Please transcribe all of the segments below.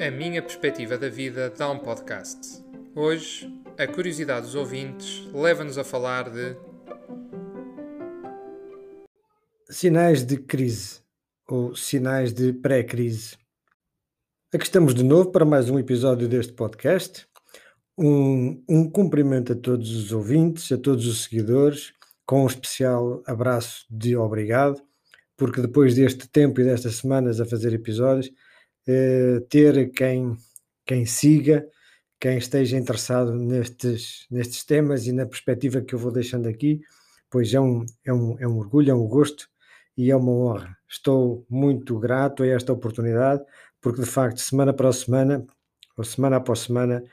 A minha perspectiva da vida dá um podcast. Hoje, a curiosidade dos ouvintes leva-nos a falar de Sinais de crise ou sinais de pré-crise. Aqui estamos de novo para mais um episódio deste podcast. Um, um cumprimento a todos os ouvintes, a todos os seguidores, com um especial abraço de obrigado, porque depois deste tempo e destas semanas a fazer episódios, eh, ter quem, quem siga, quem esteja interessado nestes, nestes temas e na perspectiva que eu vou deixando aqui, pois é um, é um, é um orgulho, é um gosto e é uma honra. Estou muito grato a esta oportunidade, porque de facto, semana após semana, ou semana após semana,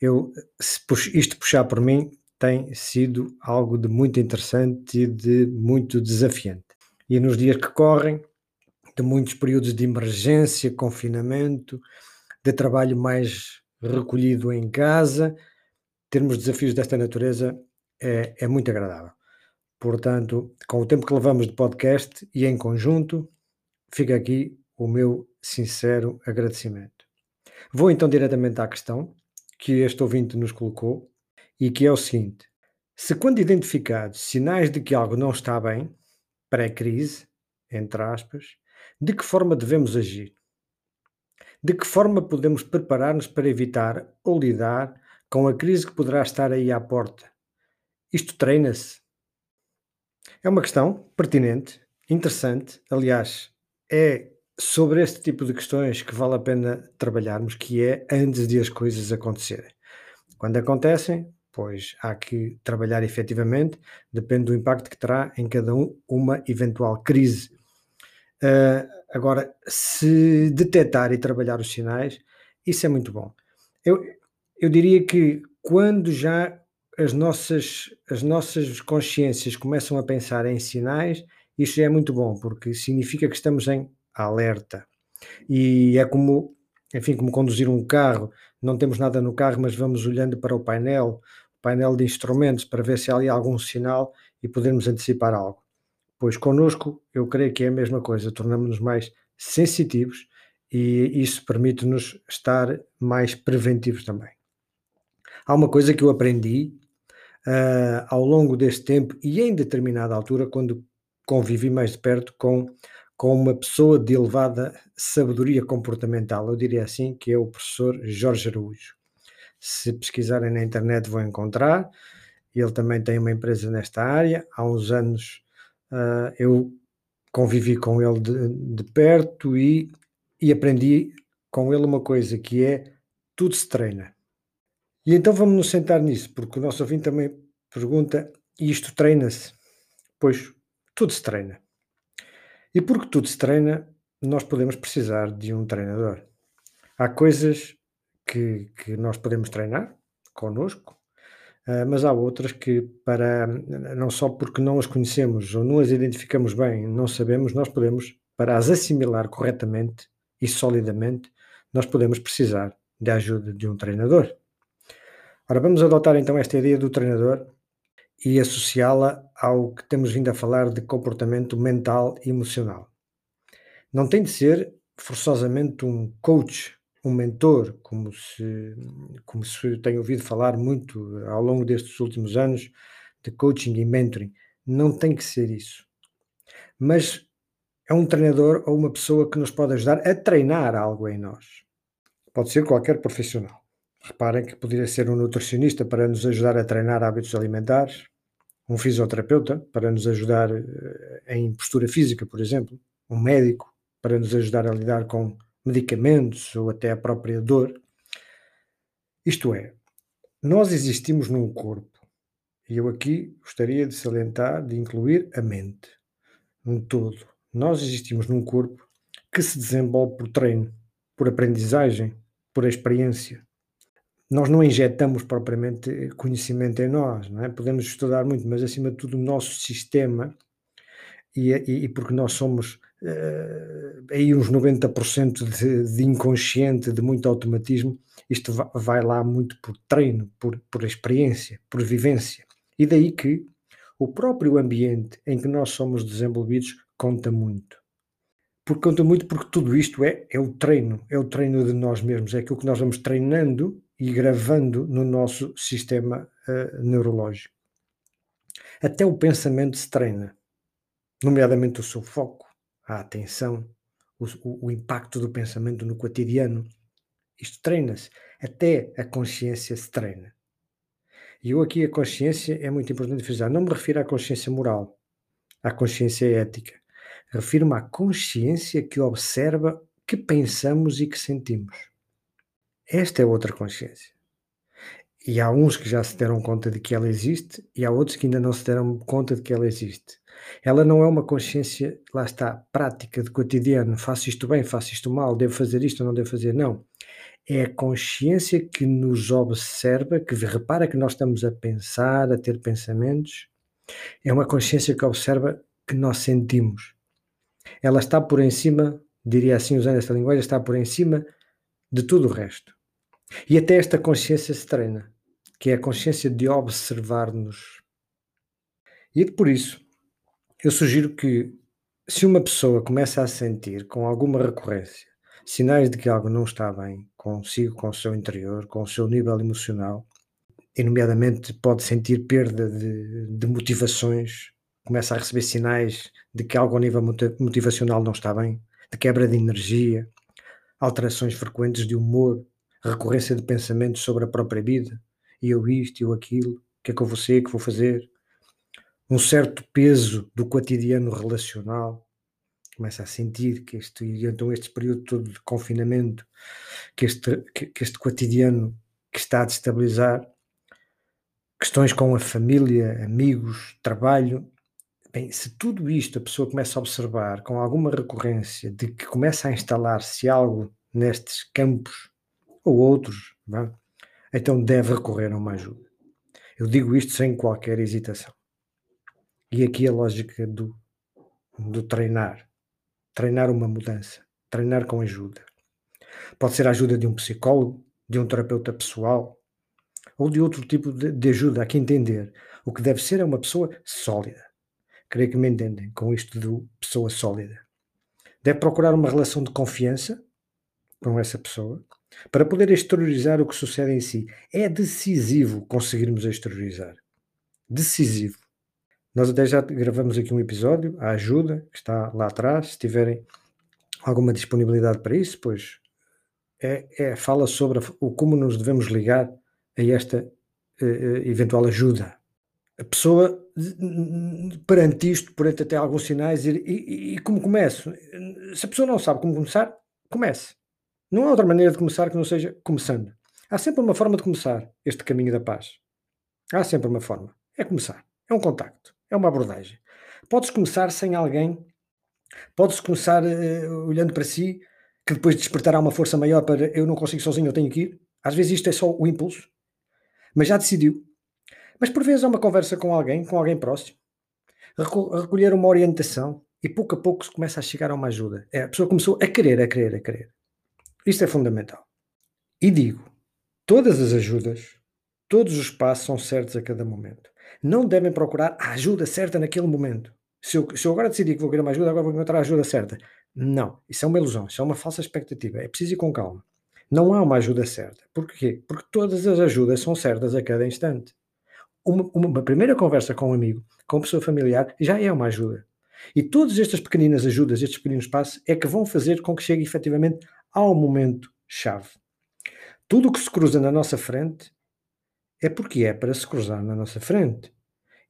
eu, se isto puxar por mim, tem sido algo de muito interessante e de muito desafiante. E nos dias que correm, de muitos períodos de emergência, confinamento, de trabalho mais recolhido em casa, termos desafios desta natureza é, é muito agradável. Portanto, com o tempo que levamos de podcast e em conjunto, fica aqui o meu sincero agradecimento. Vou então diretamente à questão que este ouvinte nos colocou e que é o seguinte: se quando identificados sinais de que algo não está bem, pré-crise, entre aspas, de que forma devemos agir? De que forma podemos preparar-nos para evitar ou lidar com a crise que poderá estar aí à porta? Isto treina-se? É uma questão pertinente, interessante. Aliás, é sobre este tipo de questões que vale a pena trabalharmos, que é antes de as coisas acontecerem. Quando acontecem, pois há que trabalhar efetivamente, depende do impacto que terá em cada um uma eventual crise. Uh, agora, se detectar e trabalhar os sinais, isso é muito bom. Eu, eu diria que quando já as nossas, as nossas consciências começam a pensar em sinais, isso é muito bom, porque significa que estamos em alerta. E é como, enfim, como conduzir um carro, não temos nada no carro, mas vamos olhando para o painel, painel de instrumentos, para ver se há ali algum sinal e podermos antecipar algo. Pois connosco, eu creio que é a mesma coisa, tornamos-nos mais sensitivos e isso permite-nos estar mais preventivos também. Há uma coisa que eu aprendi uh, ao longo deste tempo e em determinada altura, quando convivi mais de perto com, com uma pessoa de elevada sabedoria comportamental, eu diria assim, que é o professor Jorge Araújo. Se pesquisarem na internet vão encontrar, ele também tem uma empresa nesta área, há uns anos uh, eu convivi com ele de, de perto e, e aprendi com ele uma coisa que é tudo se treina. E então vamos nos sentar nisso, porque o nosso ouvinte também pergunta: isto treina-se? Pois tudo se treina. E porque tudo se treina, nós podemos precisar de um treinador. Há coisas que, que nós podemos treinar connosco, uh, mas há outras que, para não só porque não as conhecemos ou não as identificamos bem, não sabemos, nós podemos, para as assimilar corretamente e solidamente, nós podemos precisar da ajuda de um treinador. Ora, vamos adotar então esta ideia do treinador e associá-la ao que temos vindo a falar de comportamento mental e emocional. Não tem de ser forçosamente um coach, um mentor, como se, como se tem ouvido falar muito ao longo destes últimos anos de coaching e mentoring. Não tem que ser isso. Mas é um treinador ou uma pessoa que nos pode ajudar a treinar algo em nós. Pode ser qualquer profissional. Reparem que poderia ser um nutricionista para nos ajudar a treinar hábitos alimentares, um fisioterapeuta para nos ajudar eh, em postura física, por exemplo, um médico para nos ajudar a lidar com medicamentos ou até a própria dor. Isto é, nós existimos num corpo e eu aqui gostaria de salientar, de incluir a mente, um todo. Nós existimos num corpo que se desenvolve por treino, por aprendizagem, por experiência nós não injetamos propriamente conhecimento em nós, não é? Podemos estudar muito, mas acima de tudo o nosso sistema, e, e, e porque nós somos uh, aí uns 90% de, de inconsciente, de muito automatismo, isto vai, vai lá muito por treino, por, por experiência, por vivência. E daí que o próprio ambiente em que nós somos desenvolvidos conta muito. Porque conta muito porque tudo isto é, é o treino, é o treino de nós mesmos, é aquilo que nós vamos treinando e gravando no nosso sistema uh, neurológico. Até o pensamento se treina, nomeadamente o seu foco, a atenção, o, o, impacto do pensamento no cotidiano. Isto treina-se, até a consciência se treina. E eu aqui a consciência é muito importante frisar. Não me refiro à consciência moral, à consciência ética. Refiro-me à consciência que observa que pensamos e que sentimos. Esta é outra consciência. E há uns que já se deram conta de que ela existe e há outros que ainda não se deram conta de que ela existe. Ela não é uma consciência, lá está, prática, de cotidiano. Faço isto bem, faço isto mal, devo fazer isto ou não devo fazer. Não. É a consciência que nos observa, que repara que nós estamos a pensar, a ter pensamentos. É uma consciência que observa que nós sentimos. Ela está por em cima, diria assim, usando esta linguagem, está por em cima de tudo o resto. E até esta consciência se treina, que é a consciência de observar-nos. E por isso, eu sugiro que, se uma pessoa começa a sentir com alguma recorrência sinais de que algo não está bem consigo, com o seu interior, com o seu nível emocional, e nomeadamente pode sentir perda de, de motivações, começa a receber sinais de que algo ao nível motivacional não está bem, de quebra de energia, alterações frequentes de humor, recorrência de pensamentos sobre a própria vida, e eu isto, eu aquilo, o que é que eu vou ser, o que vou fazer, um certo peso do cotidiano relacional, começa a sentir que este, então este período todo de confinamento, que este, que, que este cotidiano que está a destabilizar, questões com a família, amigos, trabalho, bem, se tudo isto a pessoa começa a observar com alguma recorrência de que começa a instalar-se algo nestes campos ou outros, não? Então deve recorrer a uma ajuda. Eu digo isto sem qualquer hesitação. E aqui a lógica do, do treinar. Treinar uma mudança. Treinar com ajuda. Pode ser a ajuda de um psicólogo, de um terapeuta pessoal ou de outro tipo de, de ajuda. Há que entender. O que deve ser é uma pessoa sólida. Creio que me entendem com isto de pessoa sólida. Deve procurar uma relação de confiança com essa pessoa para poder exteriorizar o que sucede em si. É decisivo conseguirmos exteriorizar. Decisivo. Nós até já gravamos aqui um episódio, a ajuda, que está lá atrás, se tiverem alguma disponibilidade para isso, pois é, é fala sobre o como nos devemos ligar a esta uh, eventual ajuda. A pessoa, perante isto, perante até alguns sinais, e, e, e como começo? Se a pessoa não sabe como começar, comece. Não há outra maneira de começar que não seja começando. Há sempre uma forma de começar este caminho da paz. Há sempre uma forma. É começar. É um contacto. É uma abordagem. Podes começar sem alguém, podes começar uh, olhando para si, que depois despertará uma força maior para eu não consigo sozinho, eu tenho que ir. Às vezes isto é só o impulso, mas já decidiu. Mas por vezes é uma conversa com alguém, com alguém próximo, recolher uma orientação e pouco a pouco se começa a chegar a uma ajuda. É, a pessoa começou a querer, a querer, a querer. Isto é fundamental. E digo, todas as ajudas, todos os passos são certos a cada momento não devem procurar a ajuda certa naquele momento. Se eu, se eu agora decidir que vou querer uma ajuda, agora vou encontrar a ajuda certa. Não, isso é uma ilusão, isso é uma falsa expectativa. É preciso ir com calma. Não há uma ajuda certa. Porquê? Porque todas as ajudas são certas a cada instante. Uma, uma primeira conversa com um amigo, com uma pessoa familiar, já é uma ajuda. E todas estas pequeninas ajudas, estes pequeninos passos, é que vão fazer com que chegue efetivamente ao momento chave. Tudo o que se cruza na nossa frente é porque é para se cruzar na nossa frente.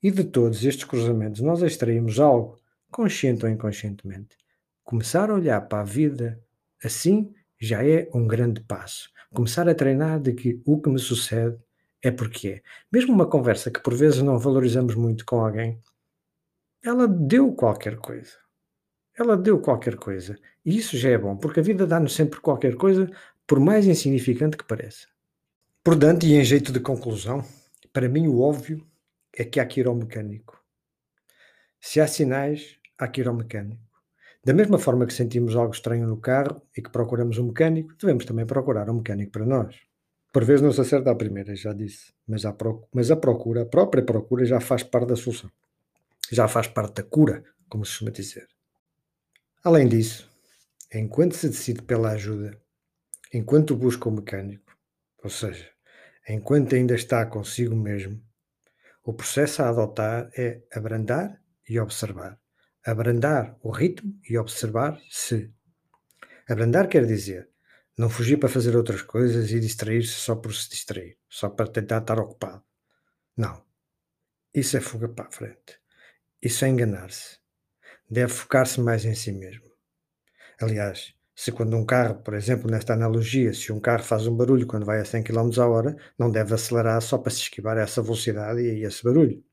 E de todos estes cruzamentos nós extraímos algo, consciente ou inconscientemente. Começar a olhar para a vida assim já é um grande passo. Começar a treinar de que o que me sucede é porque é. Mesmo uma conversa que por vezes não valorizamos muito com alguém, ela deu qualquer coisa. Ela deu qualquer coisa. E isso já é bom, porque a vida dá-nos sempre qualquer coisa, por mais insignificante que pareça. Portanto, e em jeito de conclusão, para mim o óbvio é que há que ir ao mecânico. Se há sinais, há que ir ao mecânico. Da mesma forma que sentimos algo estranho no carro e que procuramos um mecânico, devemos também procurar um mecânico para nós. Por vezes não se acerta à primeira, já disse, mas a, procura, mas a procura, a própria procura já faz parte da solução. já faz parte da cura, como se costuma dizer. Além disso, enquanto se decide pela ajuda, enquanto busca o mecânico, ou seja, enquanto ainda está consigo mesmo, o processo a adotar é abrandar e observar. Abrandar o ritmo e observar se. Abrandar quer dizer não fugir para fazer outras coisas e distrair-se só por se distrair, só para tentar estar ocupado. Não. Isso é fuga para a frente. Isso é enganar-se. Deve focar-se mais em si mesmo. Aliás, se quando um carro, por exemplo, nesta analogia, se um carro faz um barulho quando vai a 100 km a hora, não deve acelerar só para se esquivar a essa velocidade e a esse barulho.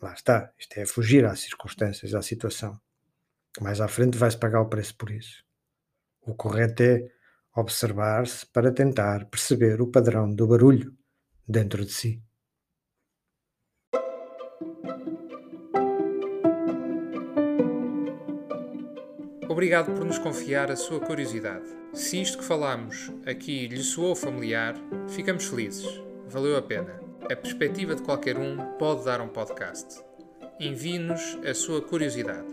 Lá está. Isto é fugir às circunstâncias, à situação. Mais à frente vai-se pagar o preço por isso. O correto é observar-se para tentar perceber o padrão do barulho dentro de si. Obrigado por nos confiar a sua curiosidade. Se isto que falamos aqui lhe soou familiar, ficamos felizes. Valeu a pena. A perspectiva de qualquer um pode dar um podcast. Envie-nos a sua curiosidade